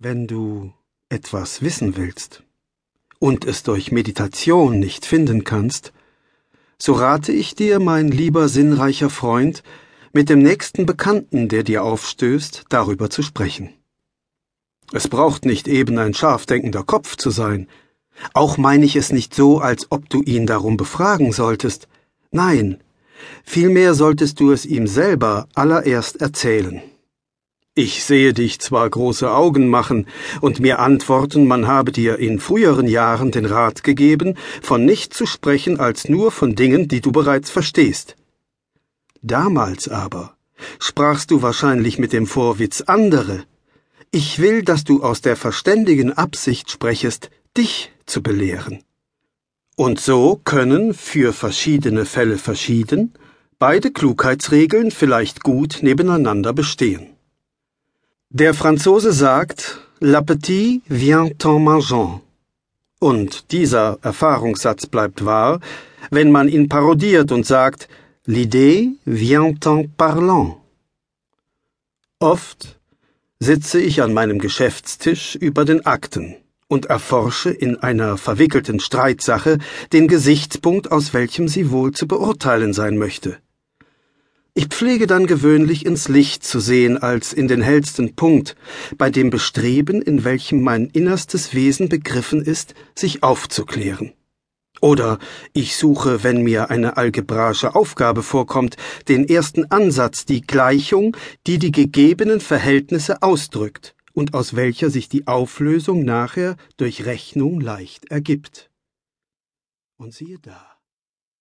Wenn du etwas wissen willst und es durch Meditation nicht finden kannst, so rate ich dir, mein lieber sinnreicher Freund, mit dem nächsten Bekannten, der dir aufstößt, darüber zu sprechen. Es braucht nicht eben ein scharfdenkender Kopf zu sein. Auch meine ich es nicht so, als ob du ihn darum befragen solltest. Nein, vielmehr solltest du es ihm selber allererst erzählen. Ich sehe dich zwar große Augen machen und mir antworten, man habe dir in früheren Jahren den Rat gegeben, von nicht zu sprechen als nur von Dingen, die du bereits verstehst. Damals aber sprachst du wahrscheinlich mit dem Vorwitz andere. Ich will, dass du aus der verständigen Absicht sprechest, dich zu belehren. Und so können, für verschiedene Fälle verschieden, beide Klugheitsregeln vielleicht gut nebeneinander bestehen. Der Franzose sagt, L'appetit vient en mangeant. Und dieser Erfahrungssatz bleibt wahr, wenn man ihn parodiert und sagt, L'idée vient en parlant. Oft sitze ich an meinem Geschäftstisch über den Akten und erforsche in einer verwickelten Streitsache den Gesichtspunkt, aus welchem sie wohl zu beurteilen sein möchte. Ich pflege dann gewöhnlich ins Licht zu sehen als in den hellsten Punkt, bei dem Bestreben, in welchem mein innerstes Wesen begriffen ist, sich aufzuklären. Oder ich suche, wenn mir eine algebraische Aufgabe vorkommt, den ersten Ansatz, die Gleichung, die die gegebenen Verhältnisse ausdrückt und aus welcher sich die Auflösung nachher durch Rechnung leicht ergibt. Und siehe da.